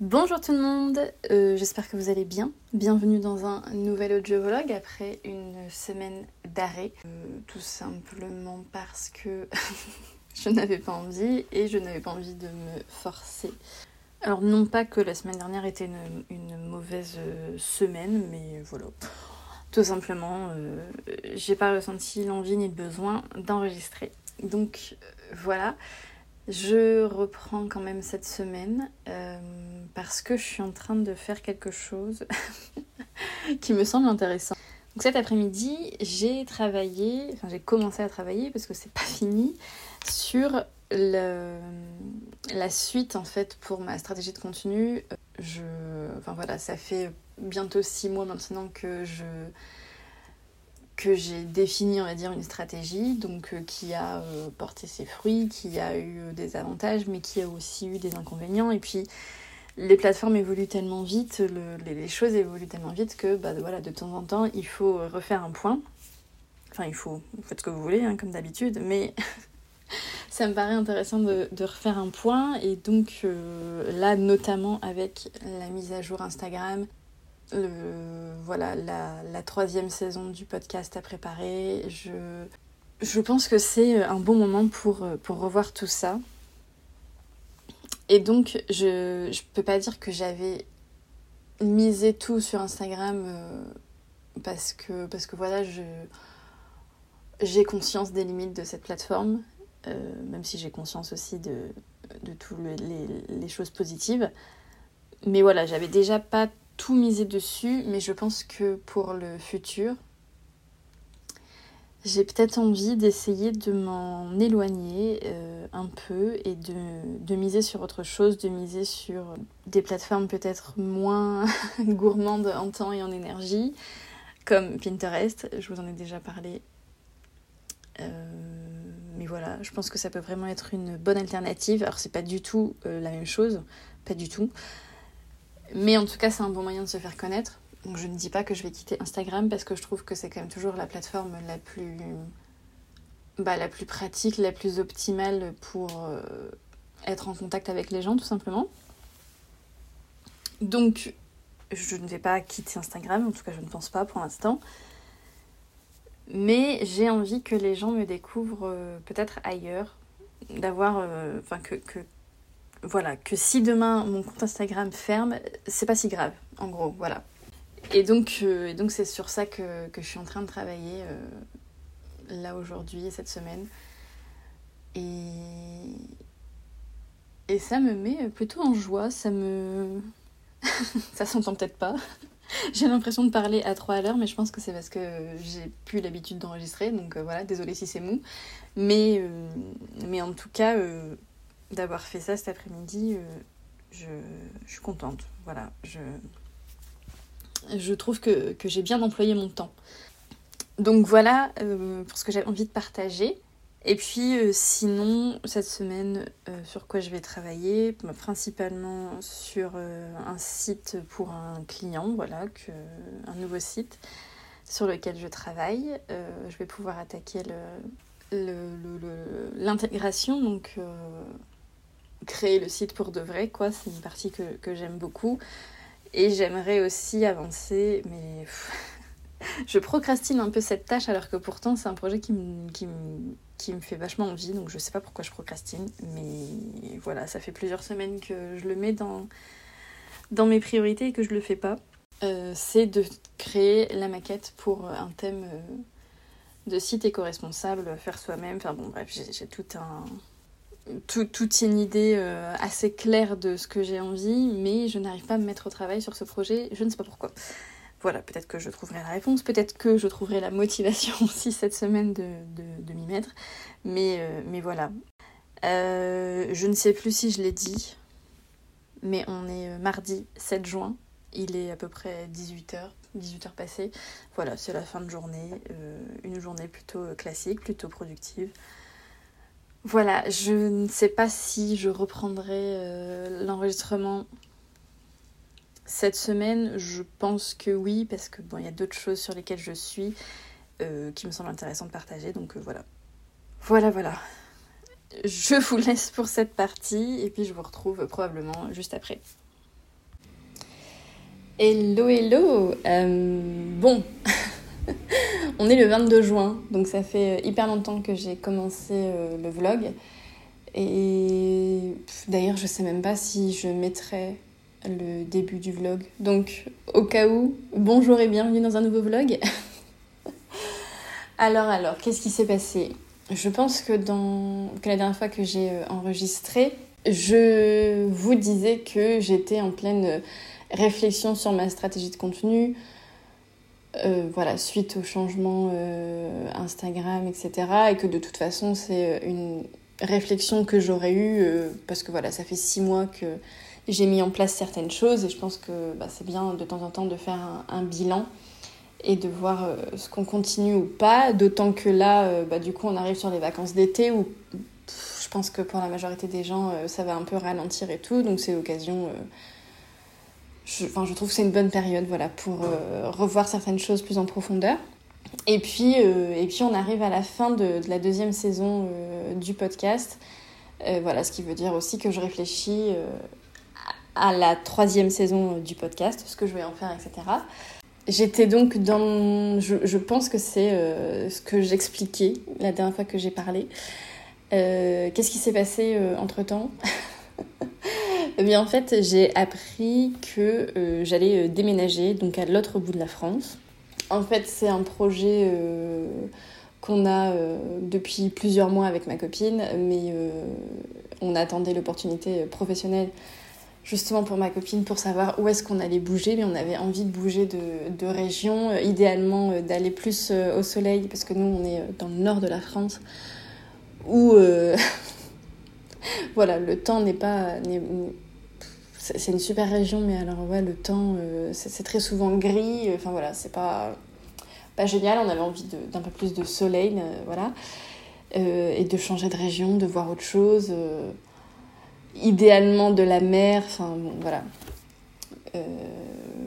Bonjour tout le monde, euh, j'espère que vous allez bien. Bienvenue dans un nouvel audio vlog après une semaine d'arrêt. Euh, tout simplement parce que je n'avais pas envie et je n'avais pas envie de me forcer. Alors non pas que la semaine dernière était une, mauvaise euh, semaine, mais voilà. Tout simplement, j'ai pas ressenti l'envie ni le besoin d'enregistrer. Donc voilà. Je reprends quand même cette semaine euh, parce que je suis en train de faire quelque chose qui me semble intéressant. Donc cet après-midi, j'ai travaillé, enfin j'ai commencé à travailler parce que c'est pas fini, sur le, la suite en fait pour ma stratégie de contenu. Je, enfin voilà, ça fait bientôt six mois maintenant que je que j'ai défini, on va dire, une stratégie, donc euh, qui a euh, porté ses fruits, qui a eu euh, des avantages, mais qui a aussi eu des inconvénients. Et puis, les plateformes évoluent tellement vite, les, choses évoluent tellement vite que, bah, voilà, de temps en temps, il faut refaire un point. Enfin, il faut, vous faites ce que vous voulez, hein, comme d'habitude, mais ça me paraît intéressant de, refaire un point. Et donc, là, notamment avec la mise à jour Instagram, voilà, la, troisième saison du podcast à préparer. Je, je pense que c'est un bon moment pour, pour revoir tout ça. Et donc, je ne peux pas dire que j'avais misé tout sur Instagram euh, parce, que, parce que voilà, j'ai conscience des limites de cette plateforme, euh, même si j'ai conscience aussi de, de toutes les, les, choses positives. Mais voilà, j'avais déjà pas tout miser dessus, mais je pense que pour le futur, j'ai peut-être envie d'essayer de m'en éloigner euh, un peu et de, miser sur autre chose, de miser sur des plateformes peut-être moins gourmandes en temps et en énergie, comme Pinterest, je vous en ai déjà parlé. Euh, mais voilà, je pense que ça peut vraiment être une bonne alternative. Alors c'est pas du tout euh, la même chose, pas du tout. Mais en tout cas, c'est un bon moyen de se faire connaître. Donc je ne dis pas que je vais quitter Instagram parce que je trouve que c'est quand même toujours la plateforme la plus, bah, la plus pratique, la plus optimale pour euh, être en contact avec les gens, tout simplement. Donc je ne vais pas quitter Instagram, en tout cas je ne pense pas pour l'instant. Mais j'ai envie que les gens me découvrent euh, peut-être ailleurs, d'avoir, euh, enfin que, que voilà, que si demain mon compte Instagram ferme, c'est pas si grave, en gros, voilà. Et donc, euh, donc c'est sur ça que, je suis en train de travailler euh, là aujourd'hui, cette semaine. Et, et ça me met plutôt en joie, ça me... ça s'entend peut-être pas. j'ai l'impression de parler à trois à l'heure, mais je pense que c'est parce que j'ai plus l'habitude d'enregistrer, donc euh, voilà, désolée si c'est mou. Mais, mais en tout cas d'avoir fait ça cet après-midi. Euh, je, je, suis contente. Voilà, je, je trouve que, que j'ai bien employé mon temps. Donc voilà euh, pour ce que j'ai envie de partager. Et puis euh, sinon, cette semaine, sur quoi je vais travailler bah, Principalement sur un site pour un client, voilà, que, un nouveau site sur lequel je travaille. je vais pouvoir attaquer l'intégration, le, le, donc créer le site pour de vrai, quoi. C'est une partie que, que j'aime beaucoup. Et j'aimerais aussi avancer, mais je procrastine un peu cette tâche alors que pourtant c'est un projet qui me, qui, me, qui me fait vachement envie, donc je sais pas pourquoi je procrastine, mais voilà, ça fait plusieurs semaines que je le mets dans, dans mes priorités et que je le fais pas. Euh, c'est de créer la maquette pour un thème euh, de site éco-responsable, faire soi-même, enfin bon bref, j'ai tout un, tout, toute une idée euh, assez claire de ce que j'ai envie, mais je n'arrive pas à me mettre au travail sur ce projet, je ne sais pas pourquoi. voilà, peut-être que je trouverai la réponse, peut-être que je trouverai la motivation aussi cette semaine de, de, m'y mettre. Mais, euh, mais voilà. Euh, je ne sais plus si je l'ai dit, mais on est mardi 7 juin. Il est à peu près 18h, 18h passées. Voilà, c'est la fin de journée. une journée plutôt classique, plutôt productive. Voilà, je ne sais pas si je reprendrai l'enregistrement cette semaine, je pense que oui, parce que bon, il y a d'autres choses sur lesquelles je suis euh, qui me semblent intéressantes de partager, donc euh, voilà. Voilà, voilà. Je vous laisse pour cette partie et puis je vous retrouve probablement juste après. Hello, hello euh, Bon, on est le 22 juin, donc ça fait hyper longtemps que j'ai commencé le vlog. Et d'ailleurs, je sais même pas si je mettrai le début du vlog. Donc, au cas où, bonjour et bienvenue dans un nouveau vlog. alors, alors, qu'est-ce qui s'est passé? Je pense que, dans... que la dernière fois que j'ai euh, enregistré, je vous disais que j'étais en pleine réflexion sur ma stratégie de contenu. Euh, voilà, suite au changement euh, Instagram, etc. Et que de toute façon, c'est une réflexion que j'aurais eue parce que voilà, ça fait six mois que j'ai mis en place certaines choses et je pense que bah, c'est bien de temps en temps de faire un, bilan et de voir euh, ce qu'on continue ou pas. D'autant que là, euh, bah, du coup, on arrive sur les vacances d'été où je pense que pour la majorité des gens, euh, ça va un peu ralentir et tout. Donc c'est l'occasion. Je, enfin, je trouve que c'est une bonne période voilà, pour revoir certaines choses plus en profondeur. Et puis, et puis on arrive à la fin de, la deuxième saison du podcast. voilà, ce qui veut dire aussi que je réfléchis à la troisième saison du podcast, ce que je vais en faire, etc. J'étais donc dans... Je, pense que c'est euh, ce que j'expliquais la dernière fois que j'ai parlé. Euh, qu'est-ce qui s'est passé euh, entre-temps? Eh en fait, j'ai appris que j'allais déménager donc à l'autre bout de la France. En fait, c'est un projet qu'on a depuis plusieurs mois avec ma copine, mais on attendait l'opportunité professionnelle justement pour ma copine pour savoir où est-ce qu'on allait bouger, mais on avait envie de bouger de, région, euh, idéalement euh, d'aller plus euh, au soleil, parce que nous on est dans le nord de la France, où voilà, le temps n'est pas... c'est une super région, mais alors ouais, le temps, c'est très souvent gris, enfin voilà, c'est pas, pas génial, on avait envie d'un peu plus de soleil, voilà, et de changer de région, de voir autre chose idéalement de la mer, enfin bon, voilà. Euh,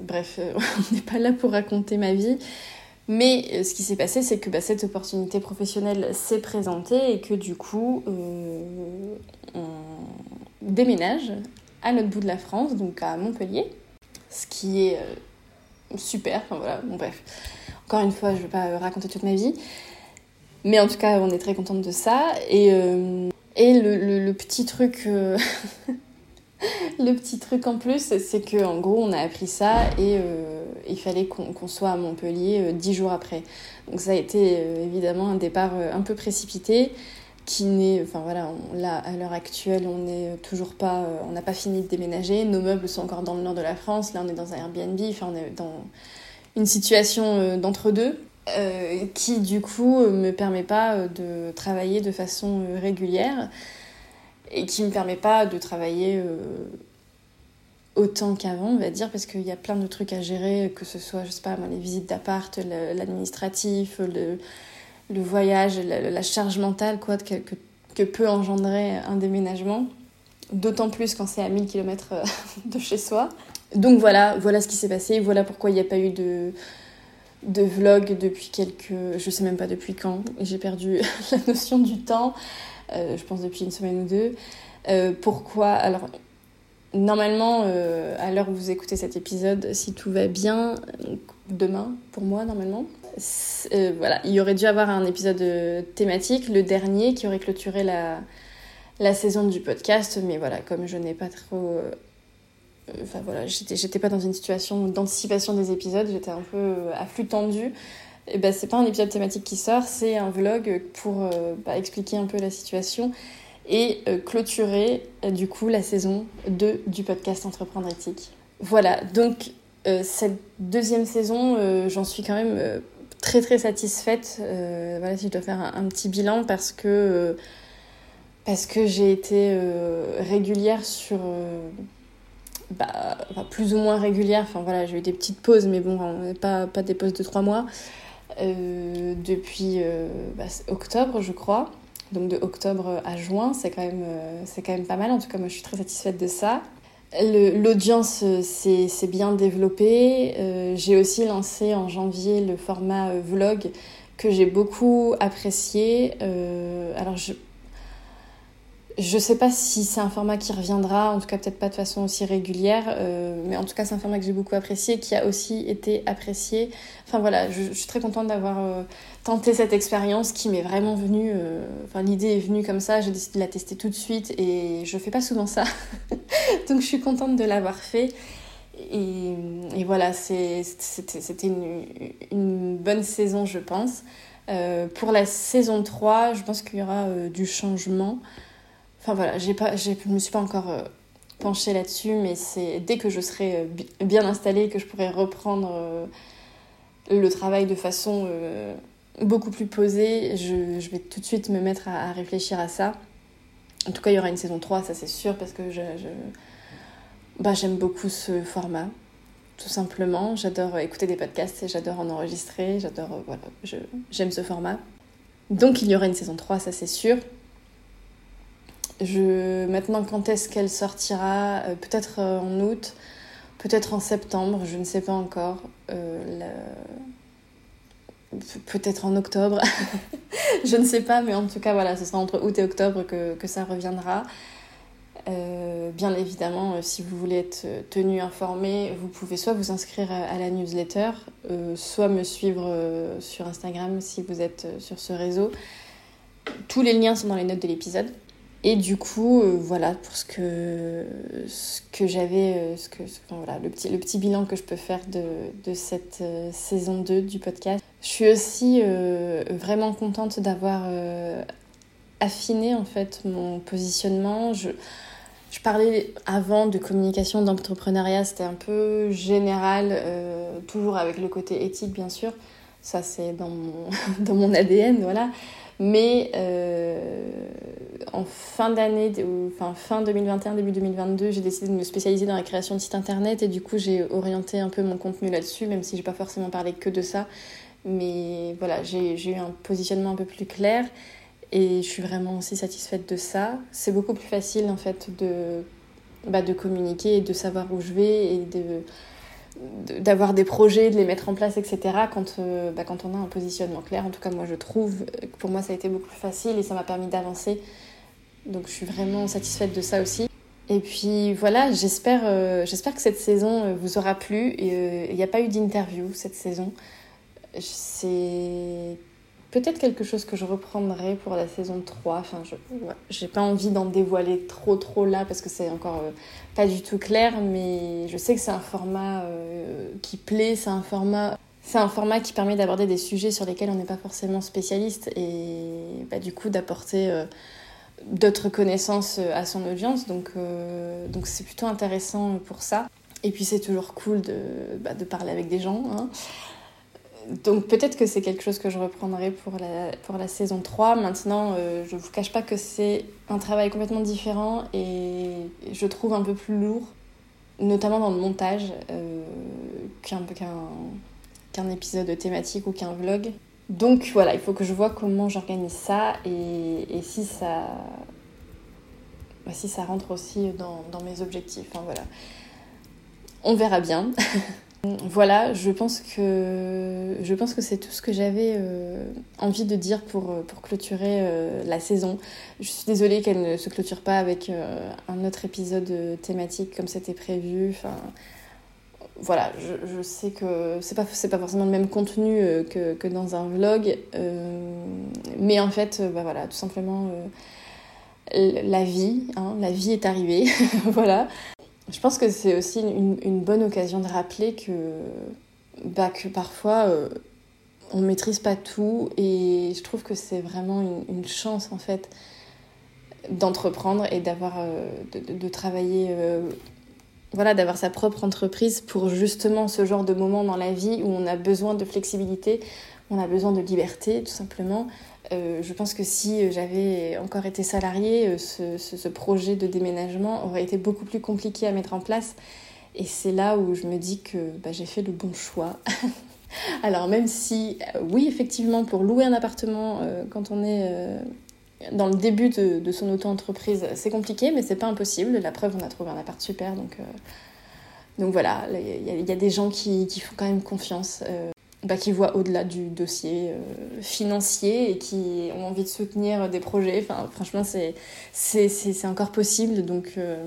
bref, euh, on n'est pas là pour raconter ma vie. Mais euh, ce qui s'est passé, c'est que bah, cette opportunité professionnelle s'est présentée et que du coup, on déménage à l'autre bout de la France, donc à Montpellier, ce qui est super. Enfin voilà, bon bref. Encore une fois, je ne vais pas raconter toute ma vie. Mais en tout cas, on est très contente de ça. Et et le, petit truc. Euh, le petit truc en plus, c'est qu'en gros, on a appris ça et euh, il fallait qu'on soit à Montpellier euh, dix jours après. Donc ça a été évidemment un départ un peu précipité qui n'est, enfin voilà, là à l'heure actuelle, on n'est toujours pas, on n'a pas fini de déménager. Nos meubles sont encore dans le nord de la France. Là, on est dans un Airbnb. Enfin, on est dans une situation d'entre deux. Euh, qui du coup me permet pas euh, de travailler de façon euh, régulière et qui me permet pas de travailler autant qu'avant, on va dire, parce qu'il y a plein de trucs à gérer, que ce soit, je sais pas, les visites d'appart, l'administratif, le, le, voyage, la, charge mentale quoi, que, peut engendrer un déménagement, d'autant plus quand c'est à 1000 km de chez soi. Donc voilà, voilà ce qui s'est passé, voilà pourquoi il n'y a pas eu de, vlog depuis quelques... Je sais même pas depuis quand. J'ai perdu la notion du temps. Euh, je pense depuis une semaine ou deux. Euh, pourquoi? Alors, normalement, euh, à l'heure où vous écoutez cet épisode, si tout va bien, demain pour moi, normalement, voilà, il y aurait dû avoir un épisode thématique, le dernier, qui aurait clôturé la, la saison du podcast. Mais voilà, comme je n'ai pas trop Enfin voilà, j'étais pas dans une situation d'anticipation des épisodes, j'étais un peu euh, à flux tendu. Et ben c'est pas un épisode thématique qui sort, c'est un vlog pour euh, bah, expliquer un peu la situation et euh, clôturer du coup la saison 2 du podcast Entreprendre éthique. Voilà, donc cette deuxième saison, j'en suis quand même très très satisfaite. voilà, si je dois faire un, petit bilan parce que parce que j'ai été régulière sur bah, plus ou moins régulière. Enfin voilà, j'ai eu des petites pauses, mais bon, pas, pas des pauses de trois mois. Euh, depuis euh, bah, octobre, je crois. Donc de octobre à juin, c'est quand, même, euh, c'est quand même pas mal. En tout cas, moi, je suis très satisfaite de ça. L'audience s'est bien développée. j'ai aussi lancé en janvier le format vlog que j'ai beaucoup apprécié. alors, je, je sais pas si c'est un format qui reviendra, en tout cas peut-être pas de façon aussi régulière, euh, mais en tout cas c'est un format que j'ai beaucoup apprécié, qui a aussi été apprécié. Enfin voilà, je, suis très contente d'avoir euh, tenté cette expérience qui m'est vraiment venue, euh, enfin l'idée est venue comme ça, j'ai décidé de la tester tout de suite et je fais pas souvent ça, donc je suis contente de l'avoir fait. Et, voilà, c'était une, une, bonne saison je pense. pour la saison 3, je pense qu'il y aura du changement. Enfin voilà, j'ai pas, je me suis pas encore euh, penchée là-dessus, mais c'est dès que je serai euh, bien installée que je pourrai reprendre euh, le travail de façon beaucoup plus posée, je, vais tout de suite me mettre à, réfléchir à ça. En tout cas, il y aura une saison 3, ça c'est sûr, parce que je, je... Bah, j'aime beaucoup ce format, tout simplement. J'adore écouter des podcasts et j'adore en enregistrer, j'adore, voilà, j'aime ce format. Donc il y aura une saison 3, ça c'est sûr. Maintenant, quand est-ce qu'elle sortira? Euh, Peut-être euh, en août, peut-être en septembre, je ne sais pas encore. Euh, peut-être en octobre, je ne sais pas, mais en tout cas, voilà, ce sera entre août et octobre que ça reviendra. bien évidemment, si vous voulez être tenu informé, vous pouvez soit vous inscrire à, la newsletter, soit me suivre sur Instagram si vous êtes sur ce réseau. Tous les liens sont dans les notes de l'épisode. Et du coup, euh, voilà pour ce que, ce que j'avais, euh, ce voilà, le, petit, le petit bilan que je peux faire de, de cette euh, saison 2 du podcast. Je suis aussi vraiment contente d'avoir affiné en fait mon positionnement. Je, je parlais avant de communication, d'entrepreneuriat, c'était un peu général, toujours avec le côté éthique bien sûr. Ça c'est dans mon, dans mon ADN, voilà. Mais euh, en fin d'année, enfin fin 2021, début 2022, j'ai décidé de me spécialiser dans la création de sites internet et du coup j'ai orienté un peu mon contenu là-dessus, même si j'ai pas forcément parlé que de ça. Mais voilà, j'ai eu un positionnement un peu plus clair et je suis vraiment aussi satisfaite de ça. C'est beaucoup plus facile en fait de, bah, de communiquer et de savoir où je vais et de d'avoir des projets, de les mettre en place, etc. Quand, euh, bah, quand on a un positionnement clair. En tout cas, moi, je trouve que pour moi, ça a été beaucoup plus facile et ça m'a permis d'avancer. Donc, je suis vraiment satisfaite de ça aussi. Et puis voilà, j'espère euh, j'espère que cette saison euh, vous aura plu. Il n'y a pas eu d'interview cette saison. C'est peut-être quelque chose que je reprendrai pour la saison 3. Enfin, je j'ai pas envie d'en dévoiler trop trop là parce que c'est encore euh, pas du tout clair, mais je sais que c'est un format euh, qui plaît, c'est un format c'est un format qui permet d'aborder des sujets sur lesquels on n'est pas forcément spécialiste et bah, du coup d'apporter euh, d'autres connaissances à son audience. Donc c'est plutôt intéressant pour ça. Et puis c'est toujours cool de, bah, parler avec des gens. Hein donc peut-être que c'est quelque chose que je reprendrai pour la, pour la saison 3. Maintenant, euh, je ne vous cache pas que c'est un travail complètement différent et je trouve un peu plus lourd, notamment dans le montage, euh, qu'un qu'un épisode thématique ou qu'un vlog. Donc voilà, il faut que je vois comment j'organise ça et, et si ça... Si ça rentre aussi dans, dans mes objectifs. Voilà. On verra bien. Voilà, je pense que, c'est tout ce que j'avais euh, envie de dire pour, euh, clôturer euh, la saison. Je suis désolée qu'elle ne se clôture pas avec un autre épisode thématique comme c'était prévu. Voilà, je, sais que c'est pas, pas forcément le même contenu que, que dans un vlog, mais en fait, bah voilà, tout simplement la vie, hein, la vie est arrivée, voilà. Je pense que c'est aussi une, bonne occasion de rappeler que, bah, que parfois euh, on ne maîtrise pas tout et je trouve que c'est vraiment une, chance en fait d'entreprendre et d'avoir euh, de, travailler euh, voilà, d'avoir sa propre entreprise pour justement ce genre de moment dans la vie où on a besoin de flexibilité, on a besoin de liberté tout simplement. Euh, je pense que si j'avais encore été salariée, euh, ce, projet de déménagement aurait été beaucoup plus compliqué à mettre en place. Et c'est là où je me dis que bah, j'ai fait le bon choix. Alors même si, euh, oui, effectivement, pour louer un appartement quand on est dans le début de, son auto-entreprise, c'est compliqué, mais c'est pas impossible. La preuve, on a trouvé un appart super, donc, voilà, il y, a des gens qui, font quand même confiance bah, qui voient au-delà du dossier euh, financier et qui ont envie de soutenir des projets. Enfin, franchement, c'est, c'est, encore possible. Donc, euh,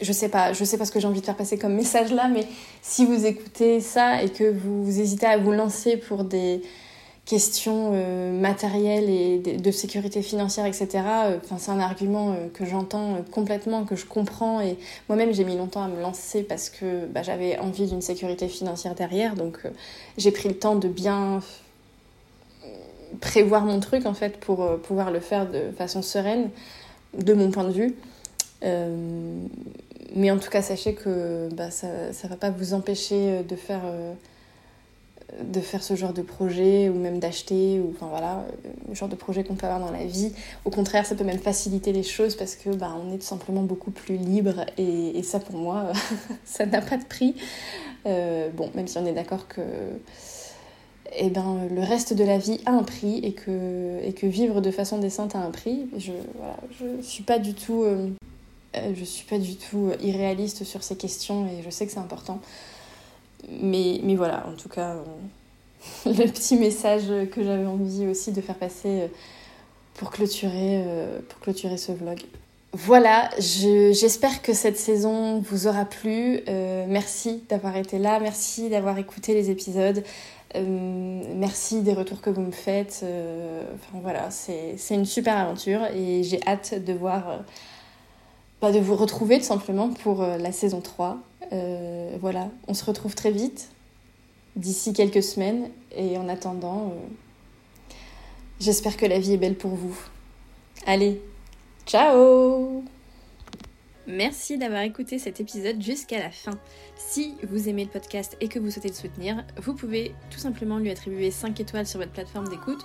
je sais pas, je sais pas ce que j'ai envie de faire passer comme message là, mais si vous écoutez ça et que vous hésitez à vous lancer pour des, questions euh, matérielles et de, sécurité financière, etc. Euh, enfin, c'est un argument euh, que j'entends complètement, que je comprends. Et moi-même, j'ai mis longtemps à me lancer parce que bah, j'avais envie d'une sécurité financière derrière. Donc, j'ai pris le temps de bien prévoir mon truc, en fait, pour pouvoir le faire de façon sereine, de mon point de vue. mais en tout cas, sachez que bah, ça ne va pas vous empêcher de faire de faire ce genre de projet ou même d'acheter ou enfin voilà le genre de projet qu'on peut avoir dans la vie. Au contraire ça peut même faciliter les choses parce que bah, on est tout simplement beaucoup plus libre et, ça pour moi ça n'a pas de prix. Euh, bon même si on est d'accord que eh ben, le reste de la vie a un prix et que, et vivre de façon décente a un prix je voilà, je suis euh, je suis pas du tout irréaliste sur ces questions et je sais que c'est important mais, mais voilà, en tout cas, euh, le petit message que j'avais envie aussi de faire passer euh, pour clôturer, euh, pour clôturer ce vlog. Voilà, j'espère que cette saison vous aura plu. merci d'avoir été là, merci d'avoir écouté les épisodes. merci des retours que vous me faites. enfin voilà, c'est une super aventure et j'ai hâte de voir, bah, de vous retrouver tout simplement pour la saison 3. Euh, voilà, on se retrouve très vite, d'ici quelques semaines. Et en attendant, euh, j'espère que la vie est belle pour vous. Allez, ciao Merci d'avoir écouté cet épisode jusqu'à la fin. Si vous aimez le podcast et que vous souhaitez le soutenir, vous pouvez tout simplement lui attribuer 5 étoiles sur votre plateforme d'écoute